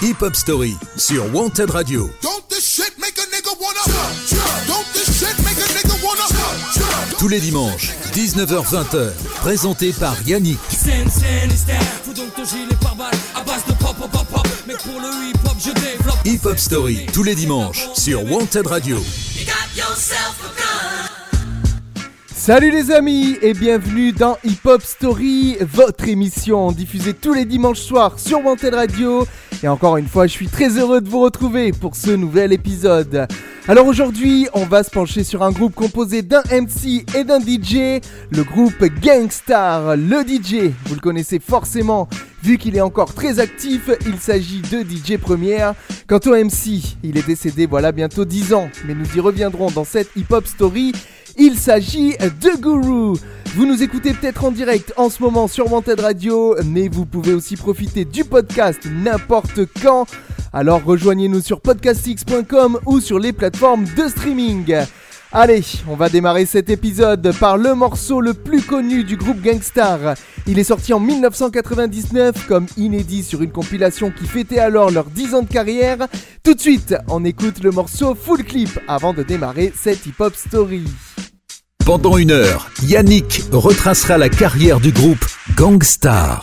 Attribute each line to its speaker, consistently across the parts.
Speaker 1: Hip Hop Story sur Wanted Radio. Tous les dimanches, 19h-20h, présenté par Yannick. Hip Hop Story tous les dimanches sur Wanted Radio.
Speaker 2: Salut les amis et bienvenue dans Hip Hop Story, votre émission diffusée tous les dimanches soirs sur Wanted Radio et encore une fois, je suis très heureux de vous retrouver pour ce nouvel épisode. Alors aujourd'hui, on va se pencher sur un groupe composé d'un MC et d'un DJ, le groupe Gangstar. Le DJ, vous le connaissez forcément, vu qu'il est encore très actif, il s'agit de DJ Première. Quant au MC, il est décédé voilà bientôt 10 ans, mais nous y reviendrons dans cette hip-hop story il s'agit de Guru. Vous nous écoutez peut-être en direct en ce moment sur Wanted Radio, mais vous pouvez aussi profiter du podcast n'importe quand. Alors rejoignez-nous sur podcastx.com ou sur les plateformes de streaming. Allez, on va démarrer cet épisode par le morceau le plus connu du groupe Gangstar. Il est sorti en 1999 comme inédit sur une compilation qui fêtait alors leurs 10 ans de carrière. Tout de suite, on écoute le morceau full clip avant de démarrer cette hip-hop story.
Speaker 1: Pendant une heure, Yannick retracera la carrière du groupe Gangstar.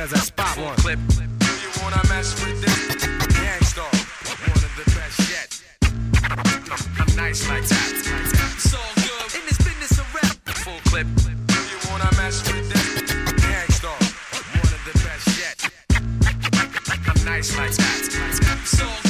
Speaker 3: as I spot one. Clip. Do you wanna mess with this? Gang Starr, one of the best yet. I'm, I'm nice like that. It's all good in this business of rap. Full clip. Do you wanna mess with this? Gangstar, one of the best yet. I'm nice like that. It's all good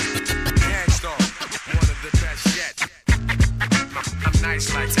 Speaker 3: lights,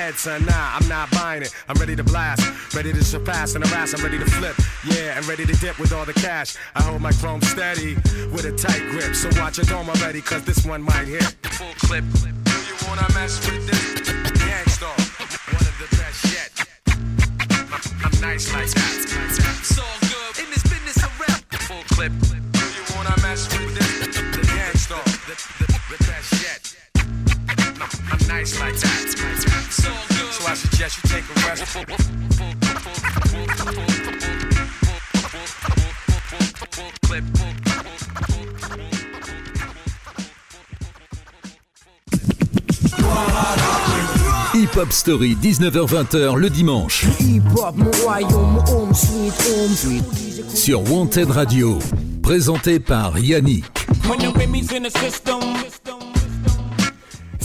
Speaker 3: head, son. Nah, I'm not buying it. I'm ready to blast, ready to surpass and harass. I'm ready to flip, yeah, and ready to dip with all the cash. I hold my chrome steady with a tight grip. So watch it dome already, cause this one might hit. full clip. Do you wanna mess with this? Gang Starr. one of the best yet. I'm nice like that. It's all good in this business of rap. full clip. Do you wanna mess with this? The Gang Starr. the, the, the best yet. So, I suggest
Speaker 1: Hip Hop Story, 19h-20h le dimanche. Sur Wanted Radio, présenté par Yannick.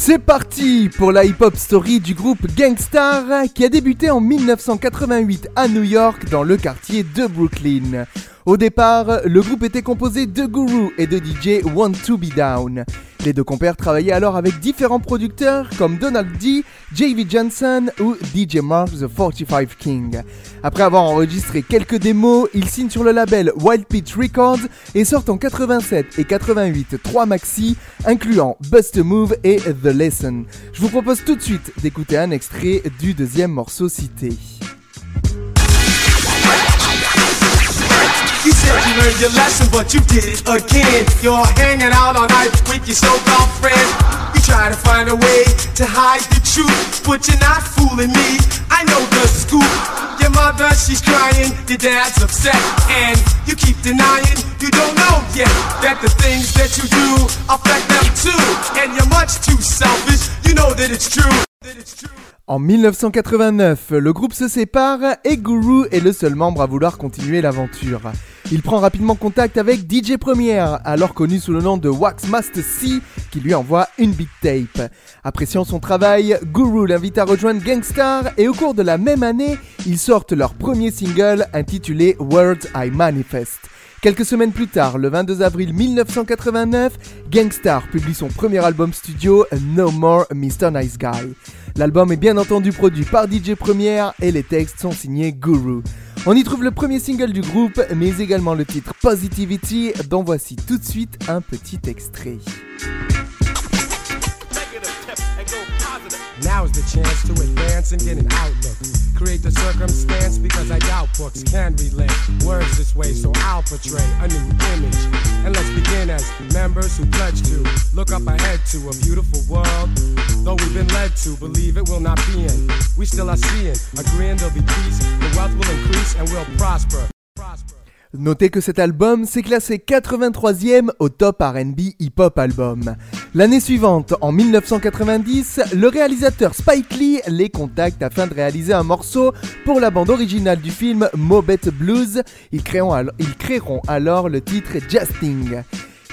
Speaker 2: C'est parti pour la hip-hop story du groupe Gangstar qui a débuté en 1988 à New York dans le quartier de Brooklyn. Au départ, le groupe était composé de Guru et de DJ Want to Be Down. Les deux compères travaillaient alors avec différents producteurs comme Donald D, J.V. Johnson ou DJ Mark The 45 King. Après avoir enregistré quelques démos, ils signent sur le label Wild Pitch Records et sortent en 87 et 88 trois maxi, incluant Bust a Move et The Lesson. Je vous propose tout de suite d'écouter un extrait du deuxième morceau cité.
Speaker 4: said you learned your lesson, but you did it again. You're hanging out all night with your so-called friends. You try to find a way to hide the truth, but you're not fooling me. I know the scoop. Your mother, she's crying, your dad's upset, and you keep denying you don't know yet that the things that you do affect them too. And you're much too selfish. You know that it's true. That it's true.
Speaker 2: En 1989, le groupe se sépare et Guru est le seul membre à vouloir continuer l'aventure. Il prend rapidement contact avec DJ Première, alors connu sous le nom de Wax Master C, qui lui envoie une big tape. Appréciant son travail, Guru l'invite à rejoindre Gangstar et au cours de la même année, ils sortent leur premier single intitulé World I Manifest. Quelques semaines plus tard, le 22 avril 1989, Gangstar publie son premier album studio No More Mr. Nice Guy. L'album est bien entendu produit par DJ Première et les textes sont signés Guru. On y trouve le premier single du groupe, mais également le titre Positivity, dont voici tout de suite un petit extrait.
Speaker 3: Now's the chance to advance and get an outlook. Create the circumstance because I doubt books can relate words this way, so I'll portray a new image. And let's begin as members who pledge to look up ahead to a beautiful world. Though we've been led to believe it will not be in, we still are seeing, agreeing there'll be peace, the wealth will increase and we'll prosper. prosper.
Speaker 2: Notez que cet album s'est classé 83e au top RB Hip Hop Album. L'année suivante, en 1990, le réalisateur Spike Lee les contacte afin de réaliser un morceau pour la bande originale du film Mobet Blues. Ils créeront, ils créeront alors le titre Justing.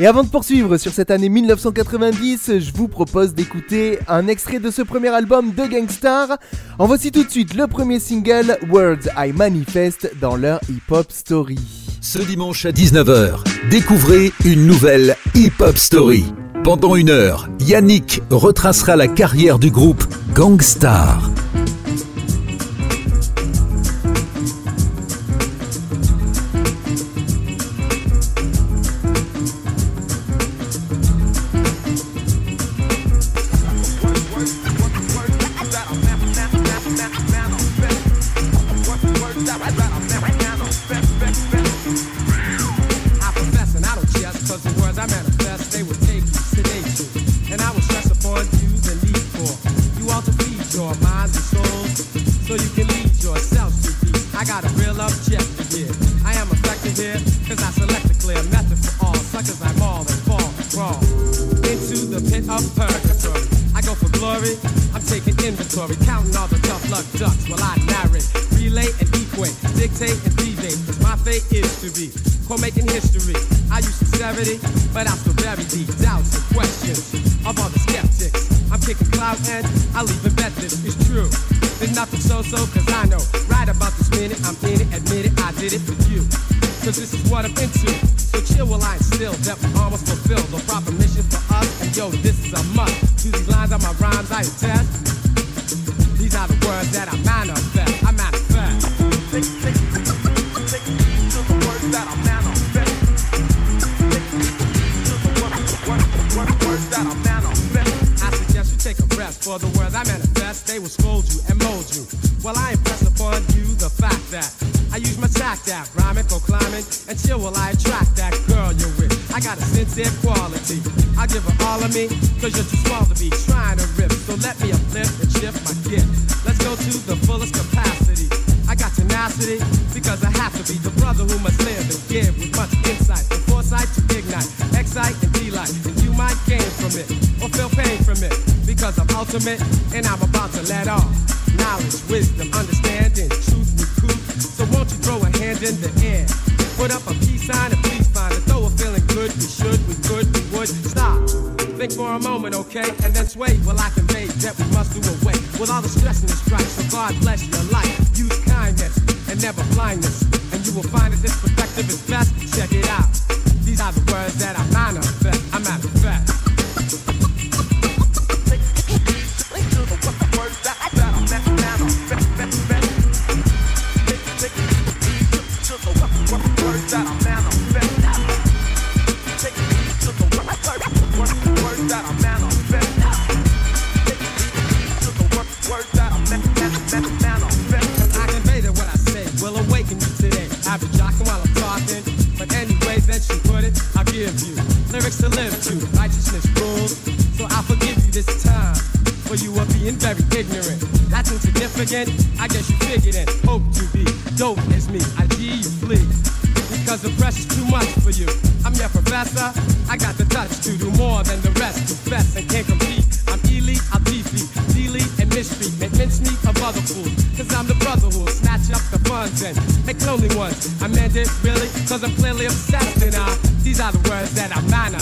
Speaker 2: Et avant de poursuivre sur cette année 1990, je vous propose d'écouter un extrait de ce premier album de Gangstar. En voici tout de suite le premier single Words I Manifest dans leur hip-hop story.
Speaker 1: Ce dimanche à 19h, découvrez une nouvelle hip-hop story. Pendant une heure, Yannick retracera la carrière du groupe Gangstar.
Speaker 3: me? Cause you're too small to be trying to rip. So let me uplift and shift my gift. Let's go to the fullest capacity. I got tenacity because I have to be the brother who must live and give with much insight and foresight to ignite, excite and delight. And you might gain from it or feel pain from it because I'm ultimate more than the rest. Confess and can't compete. I'm elite, I'm beefy, delete and mystery. and pinch me a other Cause I'm the brotherhood. snatch up the funds and make lonely ones. I meant it really, cause I'm clearly obsessed, and I, uh, these are the words that I
Speaker 1: manner.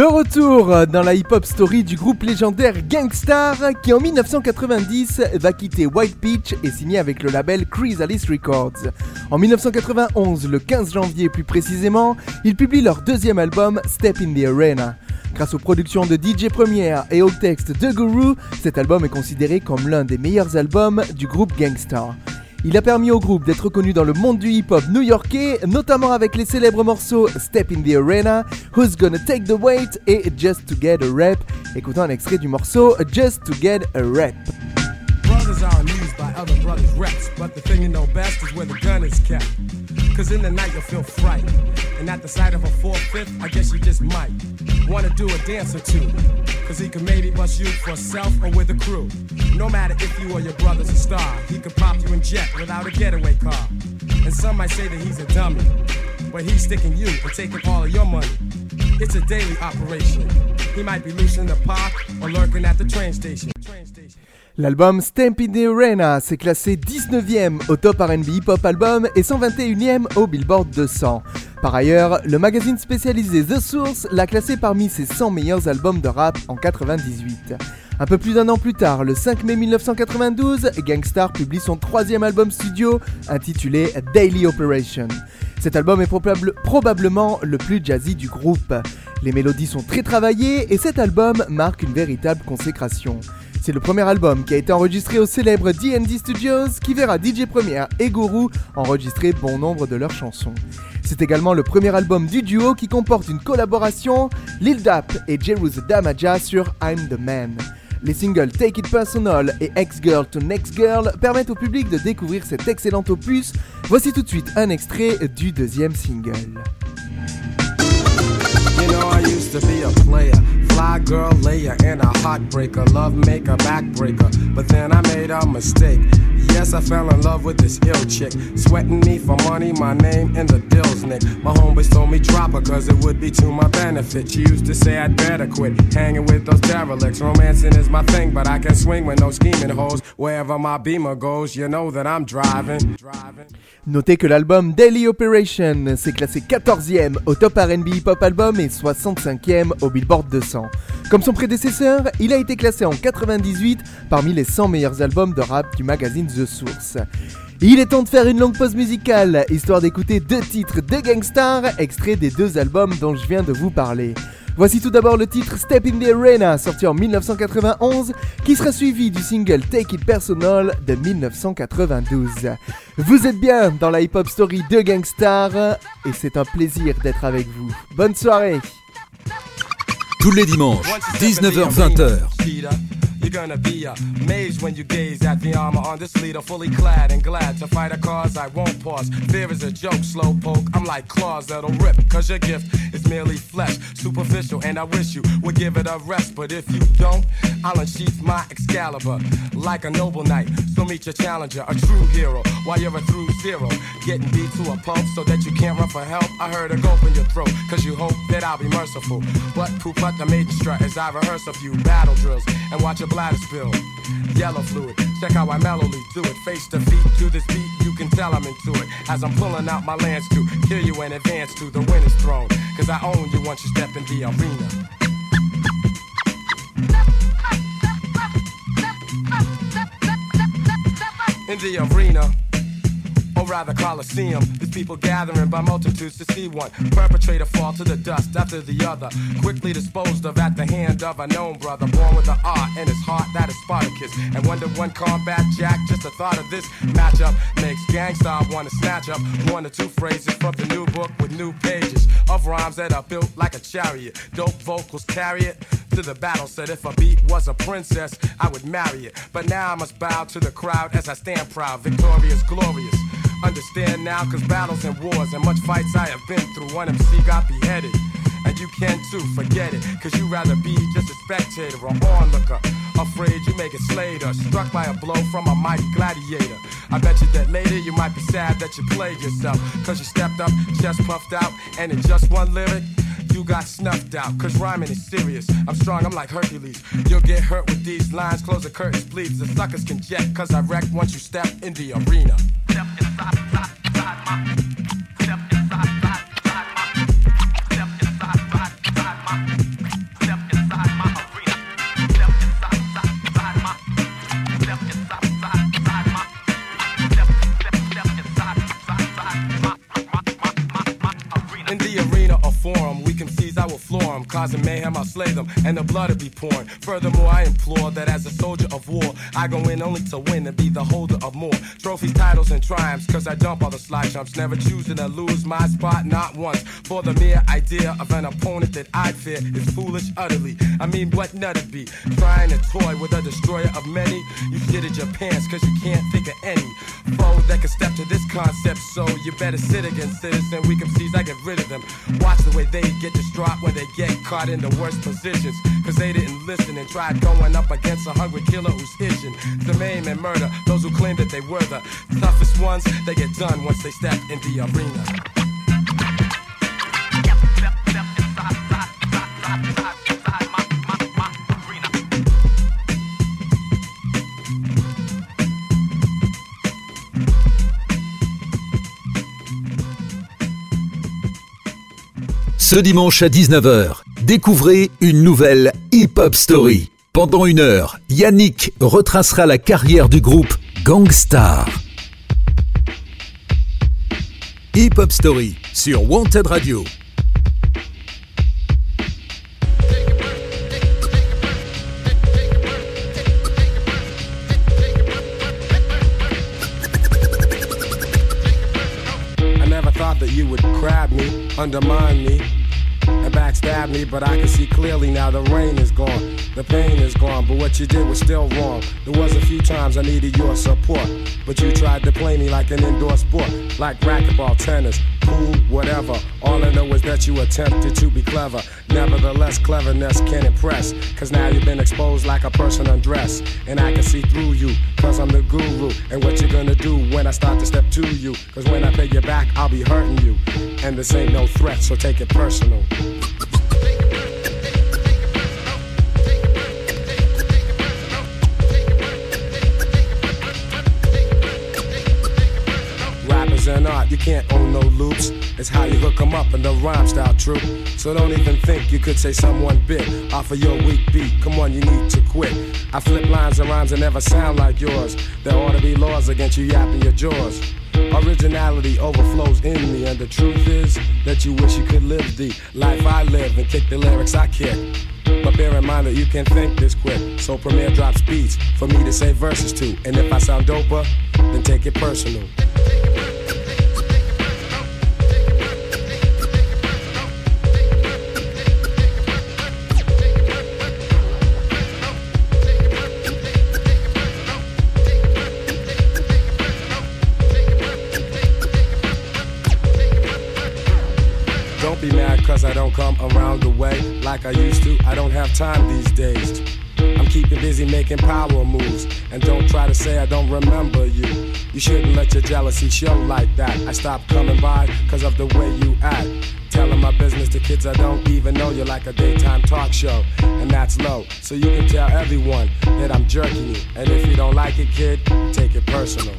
Speaker 2: De retour dans la hip-hop story du groupe légendaire Gangstar qui en 1990 va quitter White Peach et signer avec le label Chrysalis Records. En 1991, le 15 janvier plus précisément, ils publient leur deuxième album Step in the Arena. Grâce aux productions de DJ Première et aux textes de Guru, cet album est considéré comme l'un des meilleurs albums du groupe Gangstar. Il a permis au groupe d'être reconnu dans le monde du hip-hop new-yorkais, notamment avec les célèbres morceaux Step in the Arena, Who's Gonna Take the Weight et Just to Get a Rap. Écoutons un extrait du morceau Just to Get a Rap.
Speaker 3: Brothers are amused by other brothers' reps, but the thing you know best is where the gun is kept. Cause in the night you'll feel fright, and at the sight of a four-fifth, I guess you just might wanna do a dance or two. Cause he can maybe bust you for self or with a crew. No matter if you or your brother's a star, he could pop you in jet without a getaway car. And some might say that he's a dummy, but he's sticking you and taking all of your money. It's a daily operation. He might be loose in the park or lurking at the train station.
Speaker 2: L'album Stampin' the Arena s'est classé 19e au top RB Hip Hop Album et 121e au Billboard 200. Par ailleurs, le magazine spécialisé The Source l'a classé parmi ses 100 meilleurs albums de rap en 98. Un peu plus d'un an plus tard, le 5 mai 1992, Gangstar publie son troisième album studio intitulé Daily Operation. Cet album est probablement le plus jazzy du groupe. Les mélodies sont très travaillées et cet album marque une véritable consécration. C'est le premier album qui a été enregistré au célèbre D&D Studios qui verra DJ Premier et Guru enregistrer bon nombre de leurs chansons. C'est également le premier album du duo qui comporte une collaboration Lil Dap et Jerusalem Damaja sur I'm the Man. Les singles Take It Personal et Ex Girl to Next Girl permettent au public de découvrir cet excellent opus. Voici tout de suite un extrait du deuxième single.
Speaker 3: know I used to be a player. Fly girl layer and a heartbreaker, love maker, backbreaker. But then I made a mistake. Yes, I fell in love with this ill chick. Sweating me for money, my name, in the deals, Nick. My homies told me drop her, cause it would be to my benefit. She used to say I'd better quit hanging with those derelicts. Romancing is my thing, but I can swing with no scheming hoes. Wherever my beamer goes, you know that I'm driving.
Speaker 2: Notez que l'album Daily Operation s'est classé 14e au top RB Pop Album et 65e au Billboard 200. Comme son prédécesseur, il a été classé en 98 parmi les 100 meilleurs albums de rap du magazine The Source. Il est temps de faire une longue pause musicale, histoire d'écouter deux titres de Gangstar, extraits des deux albums dont je viens de vous parler. Voici tout d'abord le titre Step in the Arena, sorti en 1991, qui sera suivi du single Take It Personal de 1992. Vous êtes bien dans la hip-hop story de Gangstar, et c'est un plaisir d'être avec vous. Bonne soirée!
Speaker 1: Tous les dimanches, 19h-20h.
Speaker 3: You're gonna be amazed when you gaze at the armor on this leader, fully clad and glad to fight a cause I won't pause. Fear is a joke, slow poke. I'm like claws that'll rip, cause your gift is merely flesh, superficial, and I wish you would give it a rest. But if you don't, I'll unsheath my Excalibur like a noble knight. So meet your challenger, a true hero, while you're a through zero. Getting beat to a pulp so that you can't run for help. I heard a gulp in your throat, cause you hope that I'll be merciful. But poop out the maiden strut as I rehearse a few battle drills pills and watch a bladder spill. Yellow fluid, check how I mellowly do it. Face to feet to this beat, you can tell I'm into it. As I'm pulling out my lance to kill you in advance to the winner's throne. Cause I own you once you step in the arena. In the arena or rather Coliseum. These people gathering by multitudes to see one perpetrator fall to the dust after the other, quickly disposed of at the hand of a known brother, born with an art in his heart that is Spartacus. And one to one combat, Jack, just the thought of this matchup makes gangsta want to snatch up one or two phrases from the new book with new pages of rhymes that are built like a chariot. Dope vocals carry it to the battle. Said if a beat was a princess, I would marry it. But now I must bow to the crowd as I stand proud, victorious, glorious Understand now, cause battles and wars and much fights I have been through. One MC got beheaded, and you can too, forget it. Cause you rather be just a spectator, or onlooker. Afraid you make it slater, struck by a blow from a mighty gladiator. I bet you that later you might be sad that you played yourself. Cause you stepped up, chest puffed out, and in just one lyric, you got snuffed out. Cause rhyming is serious. I'm strong, I'm like Hercules. You'll get hurt with these lines, close the curtains, please. The suckers can jet, cause I wreck once you step in the arena side, side, side, my. causing mayhem, I'll slay them, and the blood will be pouring. Furthermore, I implore that as a soldier of war, I go in only to win and be the holder of more trophies, titles, and triumphs. Cause I jump all the slide jumps, never choosing to lose my spot, not once. For the mere idea of an opponent that I fear is foolish utterly. I mean, what nut it be? Trying to toy with a destroyer of many, you shitted your pants cause you can't think of any foe that can step to this concept. So you better sit against citizen. Weak MCs, I get rid of them. Watch the way they get distraught when they get caught in the worst positions. Cause they didn't listen and tried going up against a hungry killer who's itching the maim and murder those who claim that they were the toughest ones. They get done once they step in the arena.
Speaker 1: ce dimanche à 19h. Découvrez une nouvelle Hip Hop Story. Pendant une heure, Yannick retracera la carrière du groupe Gangstar. Hip Hop Story sur Wanted Radio.
Speaker 3: I never thought that you would me, undermine me. to backstab me, but I can see clearly now the rain is gone, the pain is gone, but what you did was still wrong. There was a few times I needed your support, but you tried to play me like an indoor sport, like racquetball, tennis, pool, whatever. All I know is that you attempted to be clever. Nevertheless, cleverness can impress, cause now you've been exposed like a person undressed, and I can see through you, cause I'm the guru, and what you're gonna do when I start to step to you, cause when I pay you back, I'll be hurting you, and this ain't no threat, so take it personal. So don't even think you could say someone bit off of your weak beat. Come on, you need to quit. I flip lines and rhymes that never sound like yours. There ought to be laws against you yapping your jaws. Originality overflows in me, and the truth is that you wish you could live the life I live and kick the lyrics I kick. But bear in mind that you can think this quick, so Premier drops beats for me to say verses to. And if I sound doper, then take it personal. I don't come around the way like I used to. I don't have time these days. I'm keeping busy making power moves. And don't try to say I don't remember you. You shouldn't let your jealousy show like that. I stopped coming by because of the way you act. Telling my business to kids I don't even know you are like a daytime talk show. And that's low. So you can tell everyone that I'm jerking you. And if you don't like it, kid, take it personal.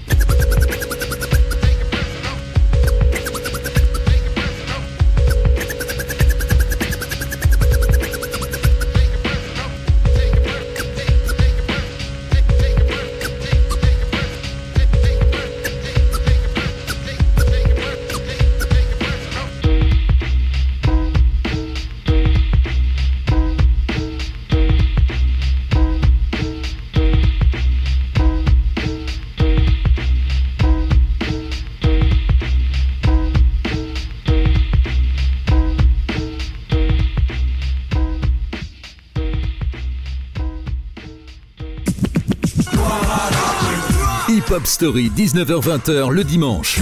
Speaker 1: Hip-Hop Story, 19h-20h le dimanche.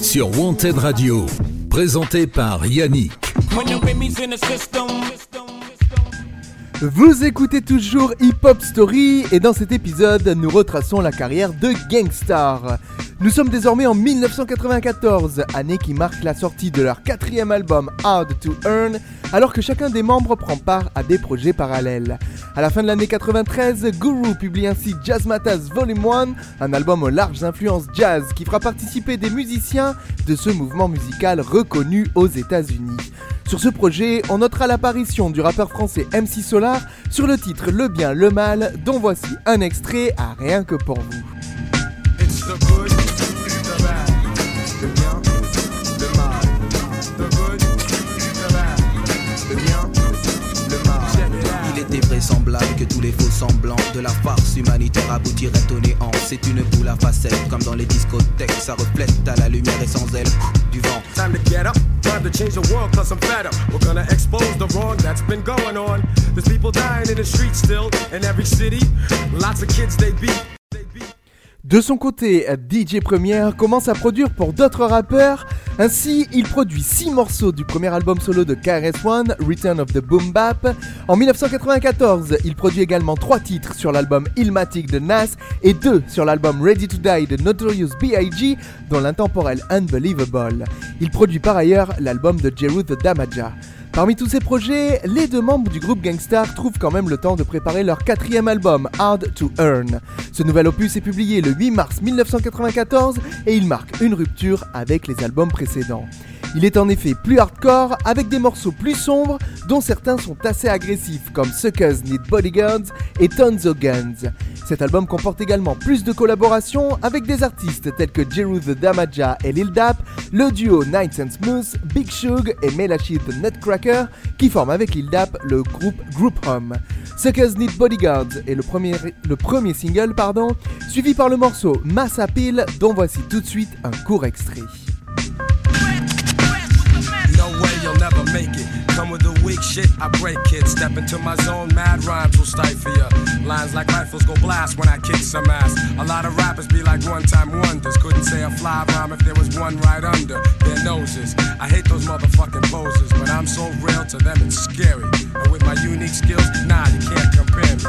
Speaker 1: Sur Wanted Radio, présenté par Yannick.
Speaker 2: Vous écoutez toujours Hip Hop Story et dans cet épisode, nous retraçons la carrière de Gangstar. Nous sommes désormais en 1994, année qui marque la sortie de leur quatrième album Hard to Earn, alors que chacun des membres prend part à des projets parallèles. À la fin de l'année 93, Guru publie ainsi Jazz Matas Volume 1, un album aux larges influences jazz qui fera participer des musiciens de ce mouvement musical reconnu aux États-Unis. Sur ce projet, on notera l'apparition du rappeur français MC Solar sur le titre Le bien, le mal, dont voici un extrait à rien que pour vous
Speaker 3: the good, the bad, the bien, the mal. The good, the bad, the bien, the mal.
Speaker 5: Il était vraisemblable que tous les faux semblants de la farce humanitaire aboutiraient au néant. C'est une boule à facettes, comme dans les discothèques, ça reflète à la lumière et sans elle du vent.
Speaker 3: Time to get up. Time to change the world, cause I'm better We're gonna expose the wrong that's been going on. There's people dying in the streets still, in every city. Lots of kids they beat.
Speaker 2: De son côté, DJ Premier commence à produire pour d'autres rappeurs. Ainsi, il produit 6 morceaux du premier album solo de KRS-One, Return of the Boom Bap. En 1994, il produit également 3 titres sur l'album Ilmatic de Nas et 2 sur l'album Ready to Die de Notorious B.I.G. dont l'intemporel Unbelievable. Il produit par ailleurs l'album de Jeru the Damaja. Parmi tous ces projets, les deux membres du groupe Gangstar trouvent quand même le temps de préparer leur quatrième album, Hard to Earn. Ce nouvel opus est publié le 8 mars 1994 et il marque une rupture avec les albums précédents. Il est en effet plus hardcore avec des morceaux plus sombres dont certains sont assez agressifs comme Suckers Need Bodyguards et Tons of Guns. Cet album comporte également plus de collaborations avec des artistes tels que Jeru the Damaja et Lil Dap, le duo Nights and Smooth, Big Shug et Melachi the Nutcracker qui forment avec Lil Dap le groupe Group Home. Suckers Need Bodyguards est le premier, le premier single, pardon, suivi par le morceau Mass Appeal dont voici tout de suite un court extrait.
Speaker 3: Some of the weak shit I break, kids. Step into my zone, mad rhymes will stifle ya. Lines like rifles go blast when I kick some ass. A lot of rappers be like one time wonders. Couldn't say a fly rhyme if there was one right under their noses. I hate those motherfucking poses, but I'm so real to them it's scary. And with my unique skills, nah, you can't compare me.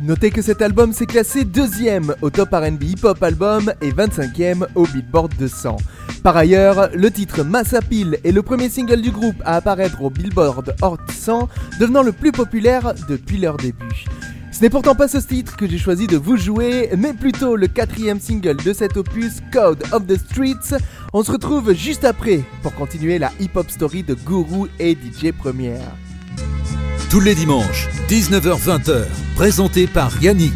Speaker 2: Notez que cet album s'est classé deuxième au top RB Hip Hop Album et 25e au Billboard 200. Par ailleurs, le titre Massapil est le premier single du groupe à apparaître au Billboard Hot 100, devenant le plus populaire depuis leur début. Ce n'est pourtant pas ce titre que j'ai choisi de vous jouer, mais plutôt le quatrième single de cet opus, Code of the Streets. On se retrouve juste après pour continuer la hip-hop story de Guru et DJ Première.
Speaker 1: Tous les dimanches, 19h-20h, présenté par Yannick.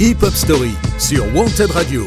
Speaker 1: Hip-hop story sur Wanted Radio.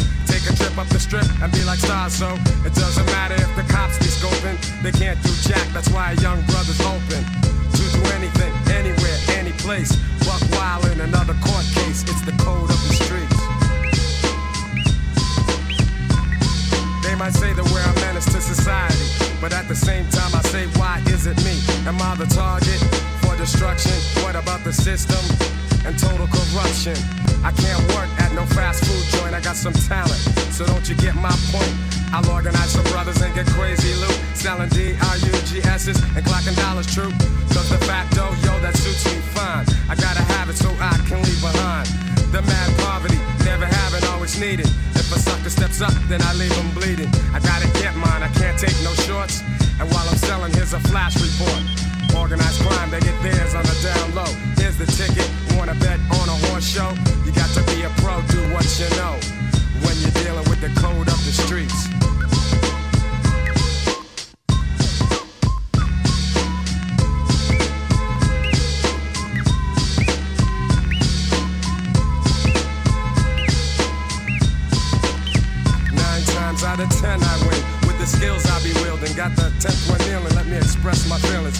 Speaker 3: up the strip and be like stars. So it doesn't matter if the cops be scoping, they can't do jack. That's why a young brother's open to do anything, anywhere, any place. Buck wild in another court case. It's the code of the streets. They might say that we're a menace to society, but at the same time, I say, why is it me? Am I the target for destruction? What about the system? and total corruption. I can't work at no fast food joint, I got some talent. So don't you get my point? I'll organize some brothers and get crazy loot. Selling D-R-U-G-S's and clocking dollars true. Cause the facto, yo, that suits me fine. I gotta have it so I can leave behind. The mad poverty, never having, always needed. If a sucker steps up, then I leave him bleeding. I gotta get mine, I can't take no shorts. And while I'm selling, here's a flash report. Organized crime, they get theirs on the down low here's the ticket. Wanna bet on a horse show? You got to be a pro, do what you know. When you're dealing with the code of the streets. Nine times out of ten I win. With the skills I be wielding, got the tenth one kneeling. Let me express my feelings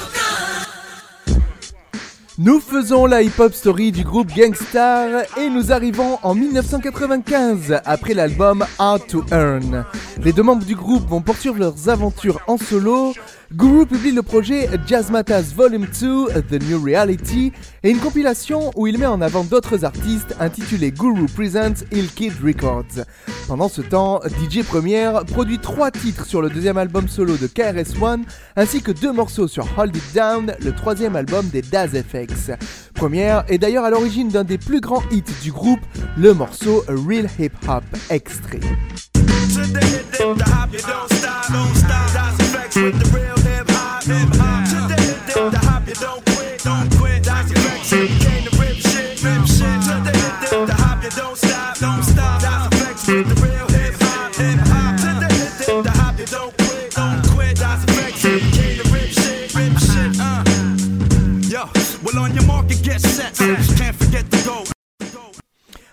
Speaker 2: Nous faisons la hip-hop story du groupe Gangstar et nous arrivons en 1995 après l'album Hard to Earn. Les deux membres du groupe vont poursuivre leurs aventures en solo Guru publie le projet Jazzmatas Volume 2, The New Reality, et une compilation où il met en avant d'autres artistes intitulée Guru Presents Ill Kid Records. Pendant ce temps, DJ Première produit trois titres sur le deuxième album solo de KRS-One, ainsi que deux morceaux sur Hold It Down, le troisième album des Daz FX. Première est d'ailleurs à l'origine d'un des plus grands hits du groupe, le morceau Real Hip Hop extrait.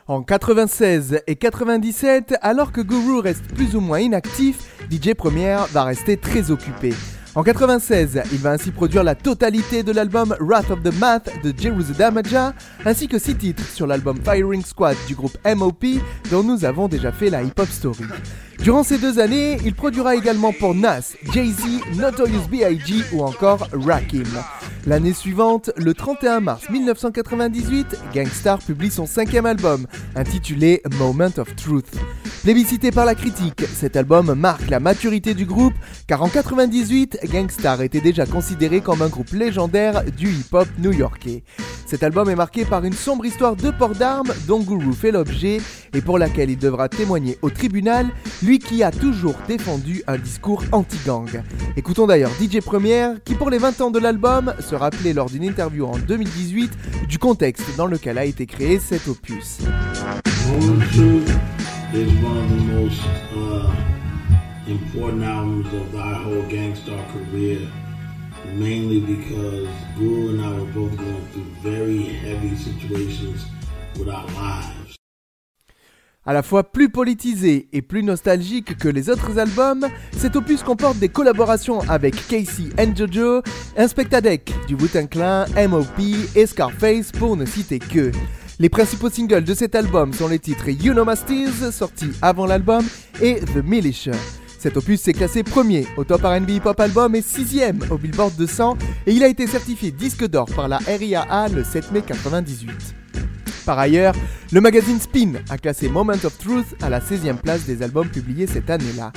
Speaker 2: En 96 et 97, alors que Guru reste plus ou moins inactif, DJ Premier va rester très occupé. En 96, il va ainsi produire la totalité de l'album Wrath of the Math de Jerusalem Aja, ainsi que six titres sur l'album Firing Squad du groupe MOP, dont nous avons déjà fait la hip-hop story. Durant ces deux années, il produira également pour Nas, Jay-Z, Notorious B.I.G. ou encore Rakim. L'année suivante, le 31 mars 1998, Gangstar publie son cinquième album, intitulé Moment of Truth. Plébiscité par la critique, cet album marque la maturité du groupe car en 98, Gangstar était déjà considéré comme un groupe légendaire du hip-hop new-yorkais. Cet album est marqué par une sombre histoire de port d'armes dont Guru fait l'objet et pour laquelle il devra témoigner au tribunal, lui qui a toujours défendu un discours anti-gang. Écoutons d'ailleurs DJ Première qui pour les 20 ans de l'album se rappelait lors d'une interview en 2018 du contexte dans lequel a été créé cet opus
Speaker 6: is one of the most uh, important albums of our whole Gangstar career, mainly because Guru and I were both going through very heavy situations with our lives.
Speaker 2: À la fois plus politisé et plus nostalgique que les autres albums, cet opus comporte des collaborations avec Casey and Jojo, Inspectadec du Wu-Tang Clan, M.O.P. et Scarface pour ne citer que. Les principaux singles de cet album sont les titres You Know My sorti avant l'album, et The Militia. Cet opus s'est classé premier au top RB Pop Album et sixième au Billboard 200 et il a été certifié disque d'or par la RIAA le 7 mai 1998. Par ailleurs, le magazine Spin a classé Moment of Truth à la 16e place des albums publiés cette année-là.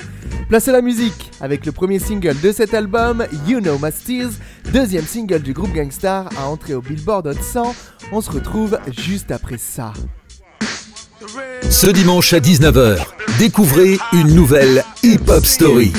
Speaker 2: Placez la musique, avec le premier single de cet album, You Know My Masters, deuxième single du groupe Gangstar à entrer au Billboard Hot 100. On se retrouve juste après ça.
Speaker 1: Ce dimanche à 19h, découvrez une nouvelle Hip Hop Story.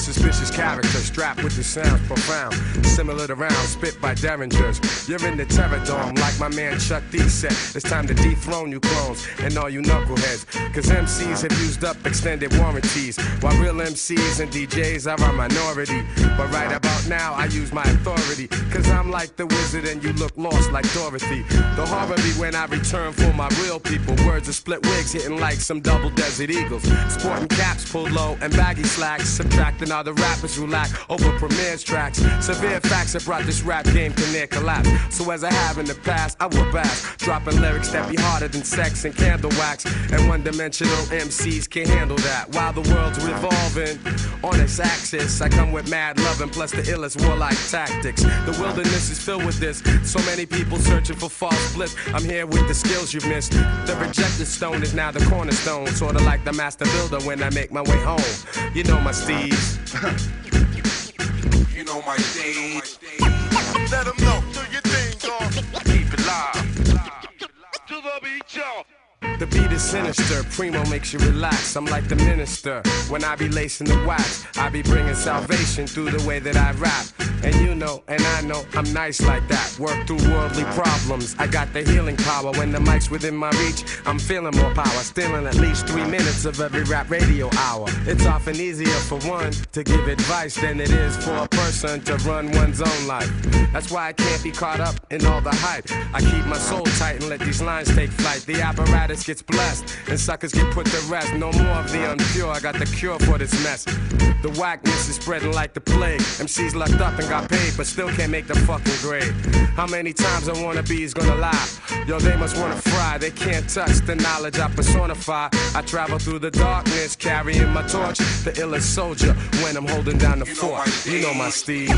Speaker 3: suspicious character strapped with the sounds profound, similar to rounds spit by derringers. You're in the terror dome, like my man Chuck D said. It's time to dethrone you clones and all you knuckleheads. Cause MCs have used up extended warranties, while real MCs and DJs are a minority. But right about out now, I use my authority. Cause I'm like the wizard and you look lost like Dorothy. The horror be when I return for my real people. Words of split wigs hitting like some double desert eagles. Sporting caps pulled low and baggy slacks. Subtracting all the rappers who lack over Premier's tracks. Severe facts have brought this rap game to near collapse. So as I have in the past, I will bash. Dropping lyrics that be harder than sex and candle wax. And one dimensional MCs can't handle that. While the world's revolving on its axis, I come with mad love and plus the ill meticulous warlike tactics. The wilderness is filled with this. So many people searching for false bliss. I'm here with the skills you've missed. The rejected stone is now the cornerstone, sort of like the master builder when I make my way home. You know my steez.
Speaker 7: you know my stage. Let them know, do your thing, dog.
Speaker 3: Keep it live.
Speaker 7: To the beat, y'all.
Speaker 3: The beat is sinister, primo makes you relax. I'm like the minister. When I be lacing the wax, I be bringing salvation through the way that I rap. And you know, and I know, I'm nice like that. Work through worldly problems. I got the healing power. When the mic's within my reach, I'm feeling more power. Stealing at least three minutes of every rap radio hour. It's often easier for one to give advice than it is for a person to run one's own life. That's why I can't be caught up in all the hype. I keep my soul tight and let these lines take flight. The apparatus status gets blessed, and suckers get put to rest. No more of the impure, I got the cure for this mess. The whackness is spreading like the plague. MCs locked up and got paid, but still can't make the fucking grade. How many times a wannabe is gonna lie? Yo, they must wanna fry, they can't touch the knowledge I personify. I travel through the darkness, carrying my torch, the illest soldier when I'm holding down the
Speaker 7: you
Speaker 3: fort. Know
Speaker 7: you know my steez.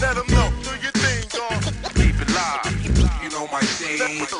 Speaker 7: Let them know, do your thing, dog.
Speaker 3: Keep it live.
Speaker 7: You know my
Speaker 3: steez.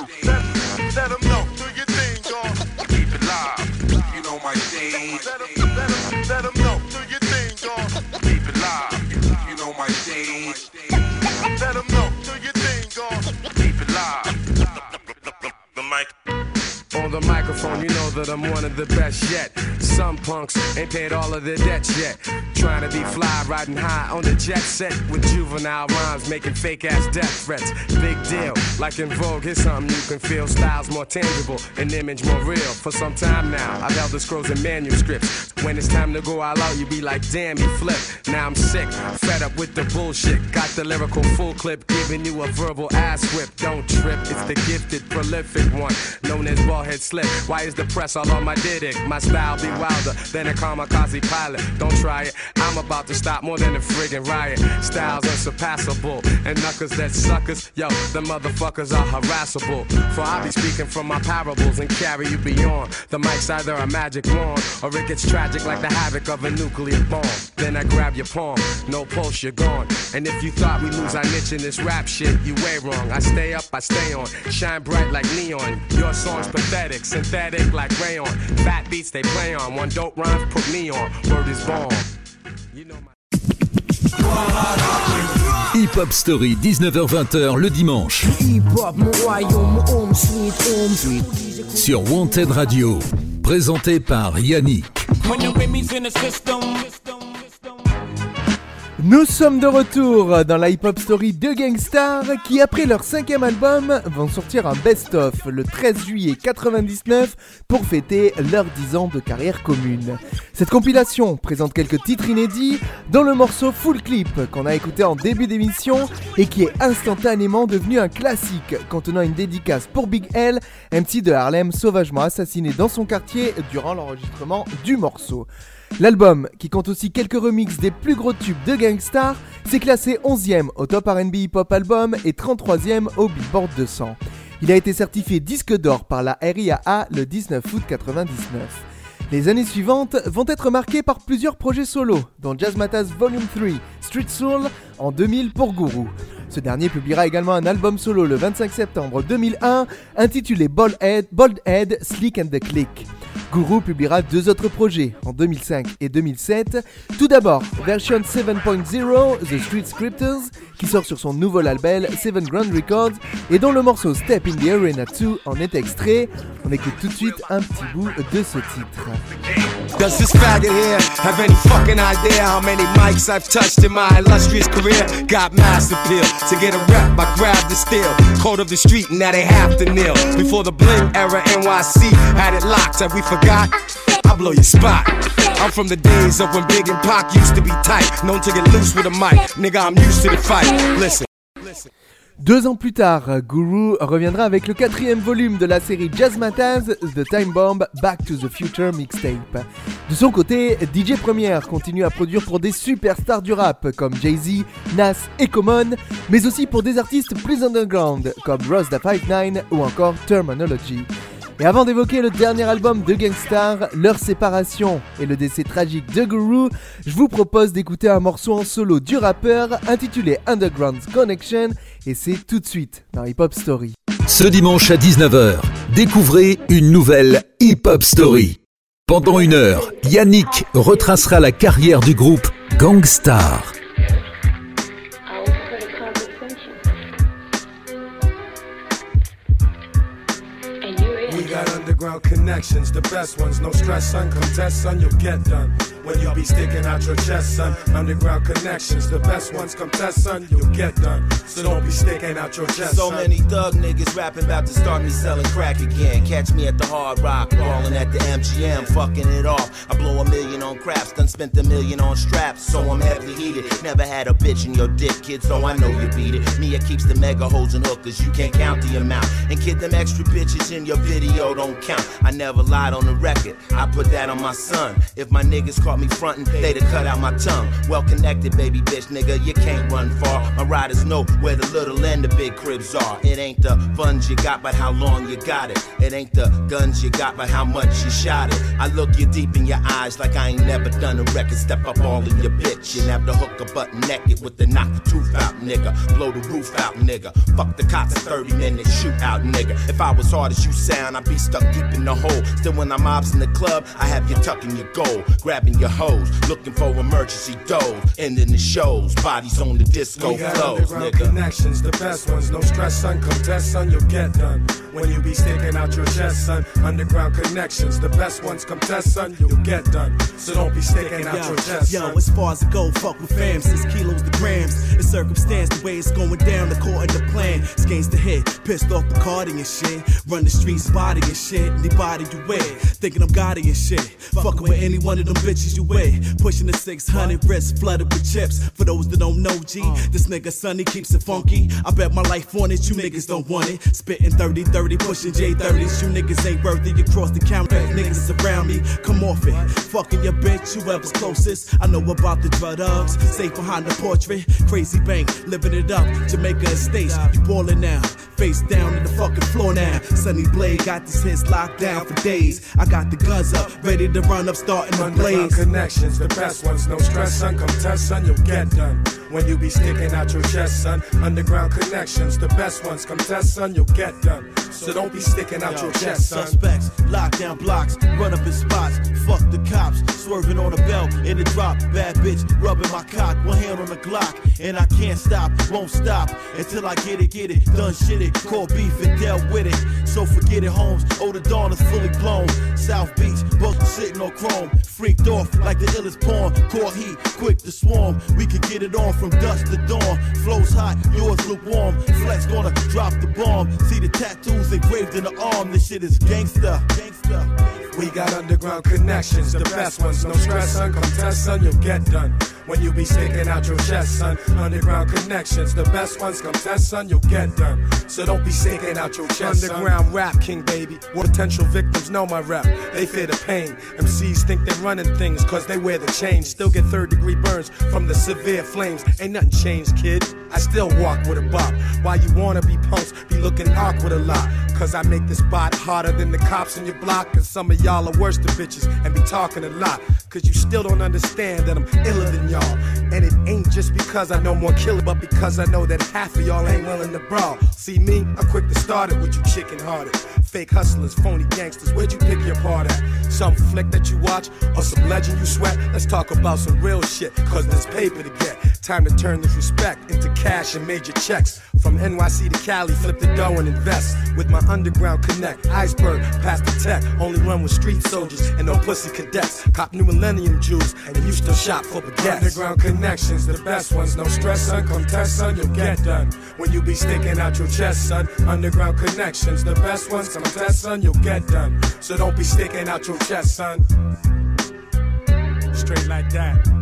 Speaker 3: microphone, you know that I'm one of the best yet. Some punks ain't paid all of their debts yet. Trying to be fly, riding high on the jet set with juvenile rhymes, making fake ass death threats. Big deal, like in Vogue, here's something you can feel. Styles more tangible, an image more real. For some time now, I've held the scrolls and manuscripts. When it's time to go all out, you be like, damn, you flipped. Now I'm sick, fed up with the bullshit. Got the lyrical full clip, giving you a verbal ass whip. Don't trip, it's the gifted, prolific one, known as Baldhead why is the press all on my dick? My style be wilder than a kamikaze pilot. Don't try it. I'm about to stop more than a friggin' riot. Styles unsurpassable. And knuckers that suckers. Yo, the motherfuckers are harassable. For I be speaking from my parables and carry you beyond. The mic's either a magic wand or it gets tragic like the havoc of a nuclear bomb. Then I grab your palm. No pulse, you're gone. And if you thought we lose our niche in this rap shit, you way wrong. I stay up, I stay on. Shine bright like neon. Your song's pathetic. synthetic like rayon. Fat beats they play on. One dope rhyme put me on.
Speaker 1: Hip Hop Story, 19 h 20 le dimanche. Sur Wanted Radio, présenté par Yannick.
Speaker 2: Nous sommes de retour dans la hip-hop story de Gangstar qui, après leur cinquième album, vont sortir un best-of le 13 juillet 99 pour fêter leurs 10 ans de carrière commune. Cette compilation présente quelques titres inédits, dont le morceau Full Clip qu'on a écouté en début d'émission et qui est instantanément devenu un classique contenant une dédicace pour Big L, MC de Harlem sauvagement assassiné dans son quartier durant l'enregistrement du morceau. L'album, qui compte aussi quelques remixes des plus gros tubes de Gangstar, s'est classé 11e au Top RB Hip Hop Album et 33e au Billboard 200. Il a été certifié disque d'or par la RIAA le 19 août 1999. Les années suivantes vont être marquées par plusieurs projets solo, dont Jazz Matas Volume 3, Street Soul, en 2000 pour Guru. Ce dernier publiera également un album solo le 25 septembre 2001, intitulé Bold Head, Bold Slick and the Click. Guru publiera deux autres projets en 2005 et 2007. Tout d'abord, version 7.0, The Street Scripters, qui sort sur son nouveau album Seven Grand Records et dont le morceau Step in the Arena 2 en est extrait. On écoute tout de suite un petit bout de ce titre.
Speaker 4: Does this faggot here have any fucking idea how many mics I've touched in my illustrious career? Got mass appeal. To get a rep, I grab the steel. code of the street, now they have to kneel. Before the bling era, NYC had it locked. Have we forgot? I'm from the days of when Big to be tight, loose with a mic. Nigga, I'm to the fight.
Speaker 2: Deux ans plus tard, Guru reviendra avec le quatrième volume de la série Jazz The Time Bomb Back to the Future Mixtape. De son côté, DJ Première continue à produire pour des superstars du rap comme Jay-Z, Nas et Common, mais aussi pour des artistes plus underground comme Ross Fight 59 ou encore Terminology. Et avant d'évoquer le dernier album de Gangstar, leur séparation et le décès tragique de Guru, je vous propose d'écouter un morceau en solo du rappeur intitulé Underground Connection et c'est tout de suite dans Hip Hop Story.
Speaker 1: Ce dimanche à 19h, découvrez une nouvelle Hip Hop Story. Pendant une heure, Yannick retracera la carrière du groupe Gangstar.
Speaker 3: Newfound connections, the best ones. No stress, son. Contest, son, you'll get done. When you be sticking out your chest, son. Underground connections, the best ones. Contest, son, you'll get done. So don't be sticking out your chest.
Speaker 8: So
Speaker 3: son.
Speaker 8: many thug niggas rapping about to start me selling crack again. Catch me at the Hard Rock, ballin' at the MGM, fucking it off. I blow a million on craps, done spent a million on straps, so I'm heavily heated. Never had a bitch in your dick, kid, so I know you beat it. Mia keeps the mega hoes and hookers, you can't count the amount. And kid, them extra bitches in your video don't count. I never lied on the record. I put that on my son. If my niggas caught me frontin', they'd have cut out my tongue. Well connected, baby bitch, nigga, you can't run far. My riders know where the little and the big cribs are. It ain't the funds you got, but how long you got it. It ain't the guns you got, but how much you shot it. I look you deep in your eyes like I ain't never done a record. Step up all of your bitch and have the hooker butt naked with the knock the tooth out, nigga. Blow the roof out, nigga. Fuck the cops in 30 minutes out, nigga. If I was hard as you sound, I'd be stuck deep in the hole. Still when I'm ops in the club, I have you tucking your gold, grabbing your hoes, looking for emergency dough. Ending the shows, bodies on the disco
Speaker 3: floors,
Speaker 8: nigga.
Speaker 3: Connections, the best ones, no stress, son. Contest son, you'll get done. When you be sticking out your chest, son. Underground connections, the best ones. Contest son, you'll get done. So don't be sticking out yo, your chest.
Speaker 9: Yo,
Speaker 3: son.
Speaker 9: as far as it go, fuck with fam, six kilos to grams circumstance, the way it's going down, according to plan. Skins the hit, pissed off Bacardi and shit. Run the streets, body and shit, anybody you with. Thinking I'm Gotti and shit. Fucking with any one of them bitches you with. Pushing the 600 wrists flooded with chips. For those that don't know, G, this nigga Sonny keeps it funky. I bet my life on it, you niggas don't want it. Spitting 30 30, pushing J30s. You niggas ain't worthy. Across You cross the counter, niggas around me, come off it. Fucking your bitch, whoever's closest. I know about the drugs, safe behind the portrait. Crazy bank, living it up. Jamaica Estates, you ballin' now. Face down in the fucking floor now. Sunny Blade got these hits locked down for days. I got the guns up, ready to run up, starting
Speaker 3: my
Speaker 9: blaze.
Speaker 3: Connections, the best ones, no stress, son. Come test, son, you'll get done when you be sticking out your chest, son. Underground connections, the best ones come test, son. You'll get done. So don't be sticking out Yo, your chest, son.
Speaker 9: Suspects, lockdown blocks, run up in spots. Fuck the cops, swerving on a belt in the drop. Bad bitch, rubbing my cock, one hand on the Glock, and I can't stop, won't stop until I get it, get it, done shit it. Call beef and dealt with it. So forget it, Holmes. Oh, the dawn is fully blown. South Beach, both sitting on chrome, freaked off like the illest porn. Call heat, quick to swarm. We could get it on from dusk to dawn. Flows hot, yours look warm. Flex gonna drop the bomb. See the tattoos engraved in the arm. This shit is gangsta. gangsta.
Speaker 3: We got underground connections, the best ones. No stress, son. Come test, son. You'll get done when you be sticking out your chest, son. Underground connections, the best ones. Come test, son. You'll get done. So don't be sticking out your chest. Underground son. rap king, baby. What potential victims know my rap. They fear the pain. MCs think they're running things cause they wear the chains. Still get third degree burns from the severe flames. Ain't nothing changed, kid. I still walk with a bop. Why you wanna be punks? Be looking awkward a lot. Cause I make this spot hotter than the cops in your block. And some of y'all are worse than bitches and be talking a lot. Cause you still don't understand that I'm iller than y'all. And it ain't just because I know more killer, but because I know that half of y'all ain't willing to brawl. See me, I'm quick to start it with you chicken hearted. Fake hustlers, phony gangsters, where'd you pick your part at? Some flick that you watch or some legend you sweat? Let's talk about some real shit, cause there's paper to get. Time to turn this respect into cash and major checks. From NYC to Cali, flip the dough and invest. With my underground connect, iceberg, past the tech. Only run with street soldiers and no pussy cadets. Cop new millennium Jews, and you still shop for baguettes. Underground connections, the best ones. No stress, son. Come test, son, you'll get done. When you be sticking out your chest, son. Underground connections, the best ones. Come test, son, you'll get done. So don't be sticking out your chest, son. Straight like that.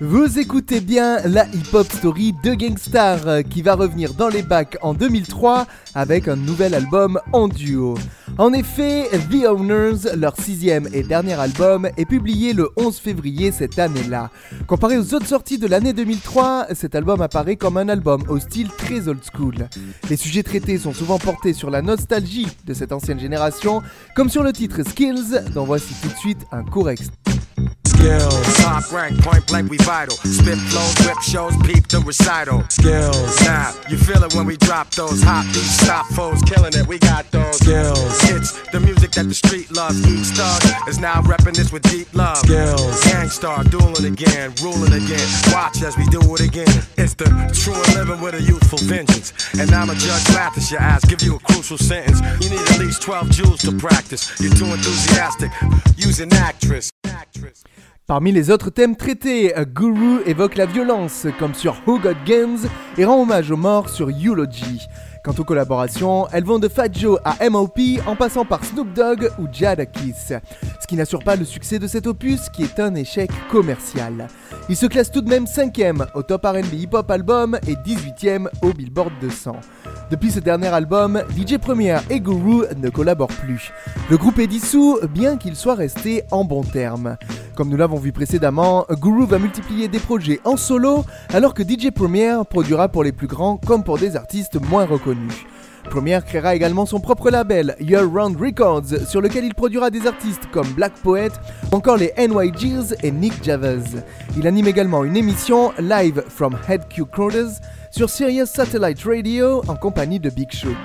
Speaker 2: Vous écoutez bien la hip-hop story de Gangstar euh, qui va revenir dans les bacs en 2003 avec un nouvel album en duo. En effet, The Owners, leur sixième et dernier album, est publié le 11 février cette année-là. Comparé aux autres sorties de l'année 2003, cet album apparaît comme un album au style très old school. Les sujets traités sont souvent portés sur la nostalgie de cette ancienne génération, comme sur le titre Skills, dont voici tout de suite un court extrait.
Speaker 3: Skills. Top rank, point blank, we vital. Spit flows, whip shows, peep the recital. Skills. Now, you feel it when we drop those hot beats, stop foes, killing it. We got those skills. It's the music that the street loves. Each thug is now repping this with deep love. Skills. Gang Starr, dueling again, ruling again. Watch as we do it again. It's the true living with a youthful vengeance. And I'm a judge, Mathis, your ass, give you a crucial sentence. You need at least 12 jewels to practice. You're too enthusiastic. Use an actress. actress.
Speaker 2: Parmi les autres thèmes traités, euh, Guru évoque la violence, comme sur Who Got Games, et rend hommage aux morts sur Eulogy. Quant aux collaborations, elles vont de Fat Joe à MOP en passant par Snoop Dogg ou kiss Ce qui n'assure pas le succès de cet opus qui est un échec commercial. Il se classe tout de même 5ème au top RB Hip Hop Album et 18ème au Billboard 200. Depuis ce dernier album, DJ Premier et Guru ne collaborent plus. Le groupe est dissous bien qu'il soit resté en bons termes. Comme nous l'avons vu précédemment, Guru va multiplier des projets en solo alors que DJ Premier produira pour les plus grands comme pour des artistes moins reconnus. Première créera également son propre label, Year Round Records, sur lequel il produira des artistes comme Black Poet, encore les NYGs et Nick Javas. Il anime également une émission live from Q Quarters sur Sirius Satellite Radio en compagnie de Big Shug.